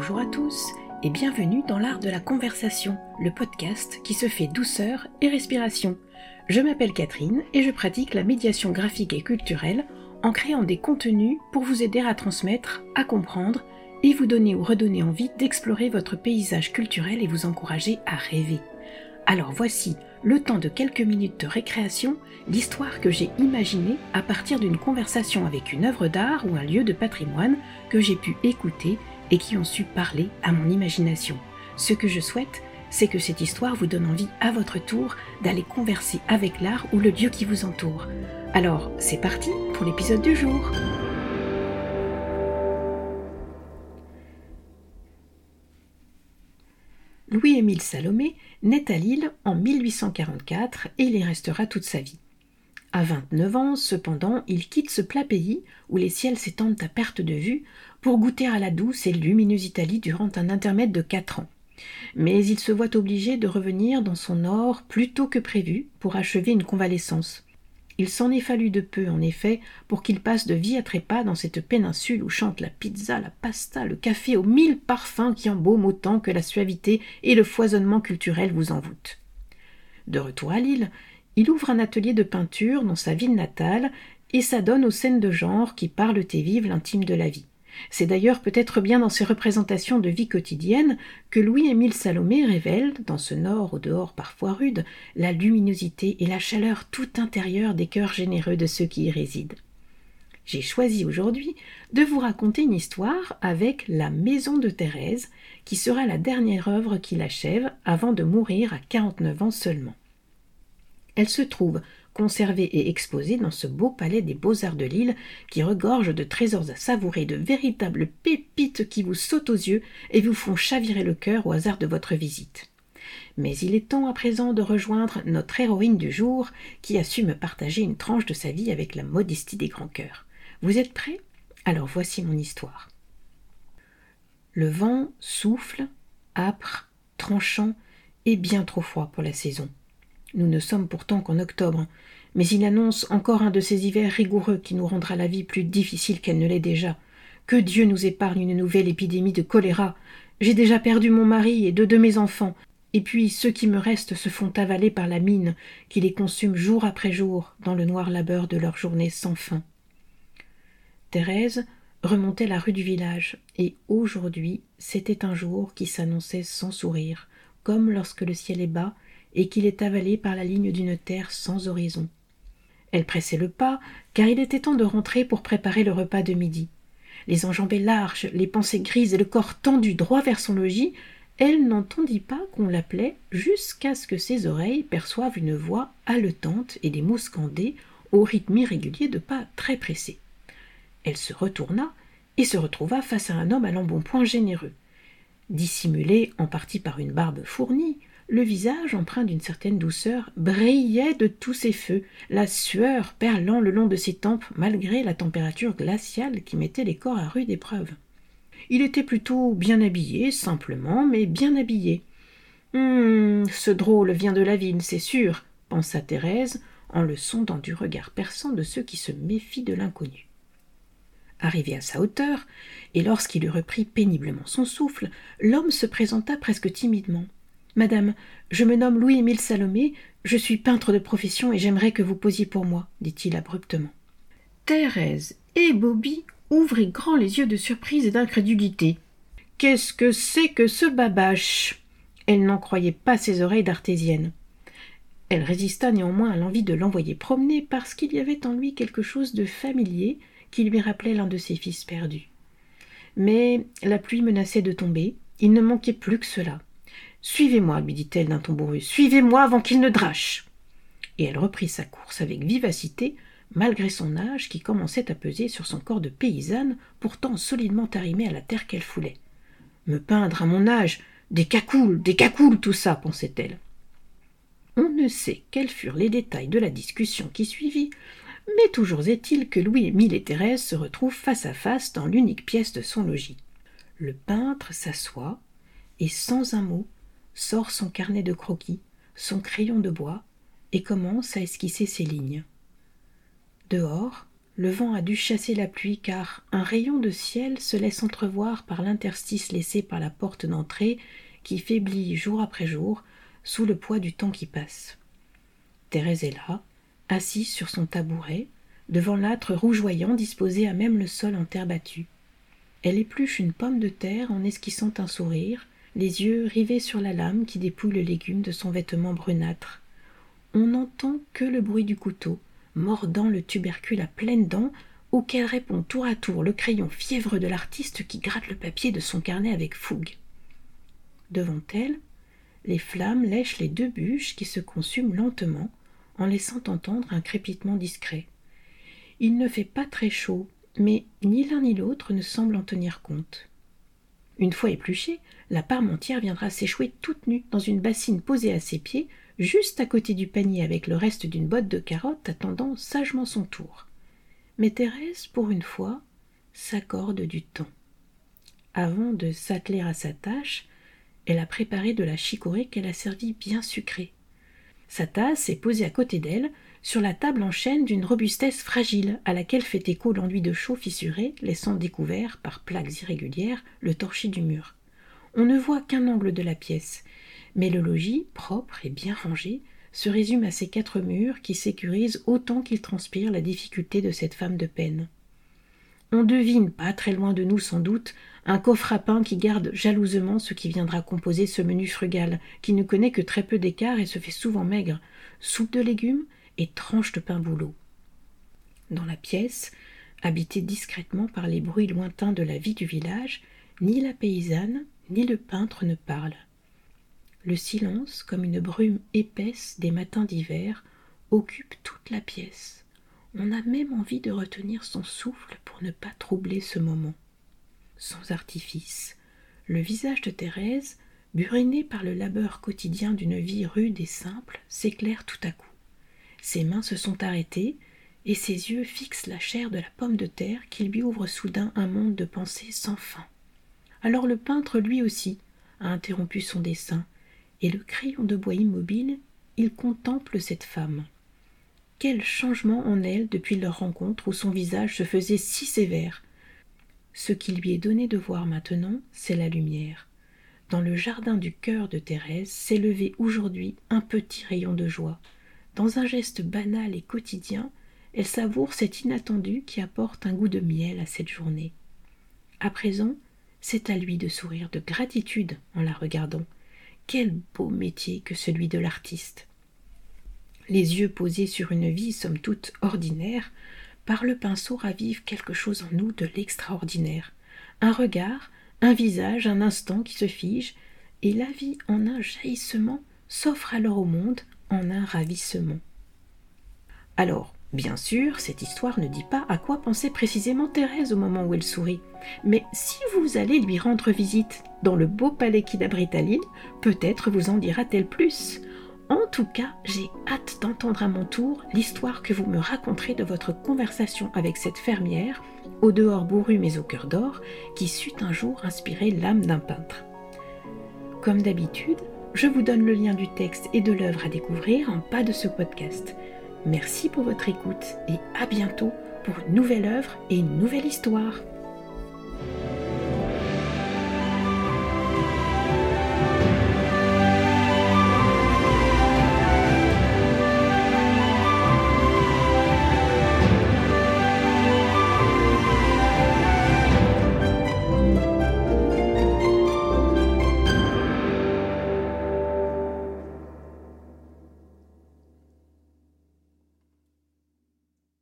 Bonjour à tous et bienvenue dans l'art de la conversation, le podcast qui se fait douceur et respiration. Je m'appelle Catherine et je pratique la médiation graphique et culturelle en créant des contenus pour vous aider à transmettre, à comprendre et vous donner ou redonner envie d'explorer votre paysage culturel et vous encourager à rêver. Alors voici, le temps de quelques minutes de récréation, l'histoire que j'ai imaginée à partir d'une conversation avec une œuvre d'art ou un lieu de patrimoine que j'ai pu écouter et qui ont su parler à mon imagination. Ce que je souhaite, c'est que cette histoire vous donne envie à votre tour d'aller converser avec l'art ou le lieu qui vous entoure. Alors, c'est parti pour l'épisode du jour. Louis-Émile Salomé naît à Lille en 1844 et il y restera toute sa vie. À 29 ans, cependant, il quitte ce plat pays où les ciels s'étendent à perte de vue pour goûter à la douce et lumineuse Italie durant un intermède de quatre ans. Mais il se voit obligé de revenir dans son nord plus tôt que prévu pour achever une convalescence. Il s'en est fallu de peu, en effet, pour qu'il passe de vie à trépas dans cette péninsule où chante la pizza, la pasta, le café aux mille parfums qui embaument autant que la suavité et le foisonnement culturel vous envoûtent. De retour à Lille, il ouvre un atelier de peinture dans sa ville natale et s'adonne aux scènes de genre qui parlent et vivent l'intime de la vie. C'est d'ailleurs peut-être bien dans ces représentations de vie quotidienne que Louis-Émile Salomé révèle, dans ce nord au dehors parfois rude, la luminosité et la chaleur tout intérieure des cœurs généreux de ceux qui y résident. J'ai choisi aujourd'hui de vous raconter une histoire avec La Maison de Thérèse, qui sera la dernière œuvre qu'il achève avant de mourir à 49 ans seulement. Elle se trouve conservé et exposé dans ce beau palais des beaux-arts de Lille qui regorge de trésors à savourer, de véritables pépites qui vous sautent aux yeux et vous font chavirer le cœur au hasard de votre visite. Mais il est temps à présent de rejoindre notre héroïne du jour qui a su me partager une tranche de sa vie avec la modestie des grands cœurs. Vous êtes prêts? Alors voici mon histoire. Le vent souffle, âpre, tranchant et bien trop froid pour la saison. Nous ne sommes pourtant qu'en octobre, mais il annonce encore un de ces hivers rigoureux qui nous rendra la vie plus difficile qu'elle ne l'est déjà. Que Dieu nous épargne une nouvelle épidémie de choléra. J'ai déjà perdu mon mari et deux de mes enfants, et puis ceux qui me restent se font avaler par la mine qui les consume jour après jour dans le noir labeur de leur journée sans fin. Thérèse remontait la rue du village, et aujourd'hui c'était un jour qui s'annonçait sans sourire, comme lorsque le ciel est bas et qu'il est avalé par la ligne d'une terre sans horizon. Elle pressait le pas, car il était temps de rentrer pour préparer le repas de midi. Les enjambées larges, les pensées grises et le corps tendu droit vers son logis, elle n'entendit pas qu'on l'appelait jusqu'à ce que ses oreilles perçoivent une voix haletante et des mots scandés au rythme irrégulier de pas très pressés. Elle se retourna et se retrouva face à un homme à l'embonpoint généreux. Dissimulé en partie par une barbe fournie, le visage, empreint d'une certaine douceur, brillait de tous ses feux, la sueur perlant le long de ses tempes malgré la température glaciale qui mettait les corps à rude épreuve. Il était plutôt bien habillé, simplement, mais bien habillé. Hum, ce drôle vient de la ville, c'est sûr, pensa Thérèse, en le sondant du regard perçant de ceux qui se méfient de l'inconnu. Arrivé à sa hauteur, et lorsqu'il eut repris péniblement son souffle, l'homme se présenta presque timidement. Madame, je me nomme Louis-Émile Salomé, je suis peintre de profession et j'aimerais que vous posiez pour moi, dit-il abruptement. Thérèse et Bobby ouvraient grand les yeux de surprise et d'incrédulité. Qu'est-ce que c'est que ce babache? Elle n'en croyait pas ses oreilles d'artésienne. Elle résista néanmoins à l'envie de l'envoyer promener parce qu'il y avait en lui quelque chose de familier qui lui rappelait l'un de ses fils perdus. Mais la pluie menaçait de tomber, il ne manquait plus que cela. Suivez-moi, lui dit-elle d'un ton bourru, suivez-moi avant qu'il ne drache. Et elle reprit sa course avec vivacité, malgré son âge qui commençait à peser sur son corps de paysanne, pourtant solidement arrimé à la terre qu'elle foulait. Me peindre à mon âge, des cacoules, des cacoules, tout ça, pensait-elle. On ne sait quels furent les détails de la discussion qui suivit, mais toujours est-il que Louis-Émile et Thérèse se retrouvent face à face dans l'unique pièce de son logis. Le peintre s'assoit et, sans un mot, sort son carnet de croquis, son crayon de bois, et commence à esquisser ses lignes. Dehors, le vent a dû chasser la pluie car un rayon de ciel se laisse entrevoir par l'interstice laissé par la porte d'entrée qui faiblit jour après jour sous le poids du temps qui passe. Thérèse est là, assise sur son tabouret, devant l'âtre rougeoyant disposé à même le sol en terre battue. Elle épluche une pomme de terre en esquissant un sourire, les yeux rivés sur la lame qui dépouille le légume de son vêtement brunâtre. On n'entend que le bruit du couteau, mordant le tubercule à pleines dents, auquel répond tour à tour le crayon fiévreux de l'artiste qui gratte le papier de son carnet avec fougue. Devant elle, les flammes lèchent les deux bûches qui se consument lentement, en laissant entendre un crépitement discret. Il ne fait pas très chaud, mais ni l'un ni l'autre ne semble en tenir compte. Une fois épluchée, la parmentière viendra s'échouer toute nue dans une bassine posée à ses pieds, juste à côté du panier avec le reste d'une botte de carottes attendant sagement son tour. Mais Thérèse, pour une fois, s'accorde du temps. Avant de s'atteler à sa tâche, elle a préparé de la chicorée qu'elle a servie bien sucrée. Sa tasse est posée à côté d'elle, sur la table en chêne d'une robustesse fragile, à laquelle fait écho l'enduit de chaux fissuré, laissant découvert, par plaques irrégulières, le torchis du mur. On ne voit qu'un angle de la pièce, mais le logis, propre et bien rangé, se résume à ces quatre murs qui sécurisent autant qu'ils transpirent la difficulté de cette femme de peine. On devine, pas très loin de nous sans doute, un coffre à pain qui garde jalousement ce qui viendra composer ce menu frugal, qui ne connaît que très peu d'écart et se fait souvent maigre, soupe de légumes et tranches de pain boulot. Dans la pièce, habitée discrètement par les bruits lointains de la vie du village, ni la paysanne ni le peintre ne parlent. Le silence, comme une brume épaisse des matins d'hiver, occupe toute la pièce. On a même envie de retenir son souffle pour ne pas troubler ce moment. Sans artifice, le visage de Thérèse, buriné par le labeur quotidien d'une vie rude et simple, s'éclaire tout à coup. Ses mains se sont arrêtées, et ses yeux fixent la chair de la pomme de terre qui lui ouvre soudain un monde de pensées sans fin. Alors le peintre lui aussi a interrompu son dessin, et le crayon de bois immobile, il contemple cette femme. Quel changement en elle depuis leur rencontre où son visage se faisait si sévère. Ce qui lui est donné de voir maintenant, c'est la lumière. Dans le jardin du cœur de Thérèse s'élevait aujourd'hui un petit rayon de joie. Dans un geste banal et quotidien, elle savoure cet inattendu qui apporte un goût de miel à cette journée. À présent, c'est à lui de sourire de gratitude en la regardant. Quel beau métier que celui de l'artiste. Les yeux posés sur une vie somme toute ordinaire, par le pinceau ravive quelque chose en nous de l'extraordinaire. Un regard, un visage, un instant qui se fige, et la vie en un jaillissement s'offre alors au monde un ravissement. Alors, Bien sûr, cette histoire ne dit pas à quoi pensait précisément Thérèse au moment où elle sourit. Mais si vous allez lui rendre visite dans le beau palais qui abrite à peut-être vous en dira-t-elle plus. En tout cas, j'ai hâte d'entendre à mon tour l'histoire que vous me raconterez de votre conversation avec cette fermière, au dehors bourru mais au cœur d'or, qui sut un jour inspirer l'âme d'un peintre. Comme d'habitude, je vous donne le lien du texte et de l'œuvre à découvrir en pas de ce podcast. Merci pour votre écoute et à bientôt pour une nouvelle œuvre et une nouvelle histoire.